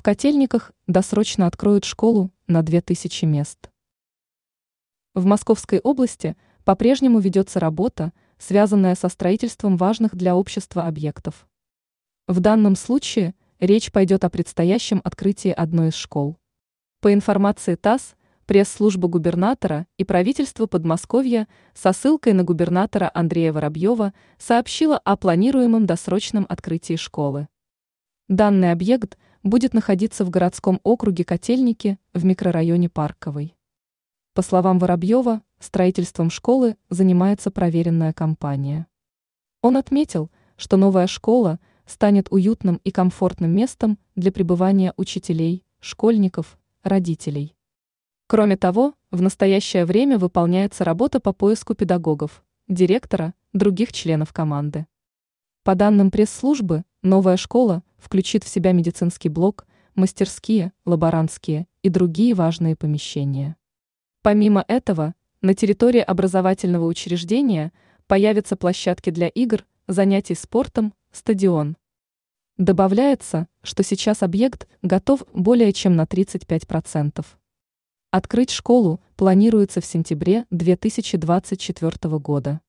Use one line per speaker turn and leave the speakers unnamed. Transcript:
В Котельниках досрочно откроют школу на 2000 мест. В Московской области по-прежнему ведется работа, связанная со строительством важных для общества объектов. В данном случае речь пойдет о предстоящем открытии одной из школ. По информации ТАСС, пресс-служба губернатора и правительство Подмосковья со ссылкой на губернатора Андрея Воробьева сообщила о планируемом досрочном открытии школы. Данный объект будет находиться в городском округе Котельники в микрорайоне Парковый. По словам Воробьева, строительством школы занимается проверенная компания. Он отметил, что новая школа станет уютным и комфортным местом для пребывания учителей, школьников, родителей. Кроме того, в настоящее время выполняется работа по поиску педагогов, директора, других членов команды. По данным пресс-службы, новая школа включит в себя медицинский блок, мастерские, лаборантские и другие важные помещения. Помимо этого, на территории образовательного учреждения появятся площадки для игр, занятий спортом, стадион. Добавляется, что сейчас объект готов более чем на 35%. Открыть школу планируется в сентябре 2024 года.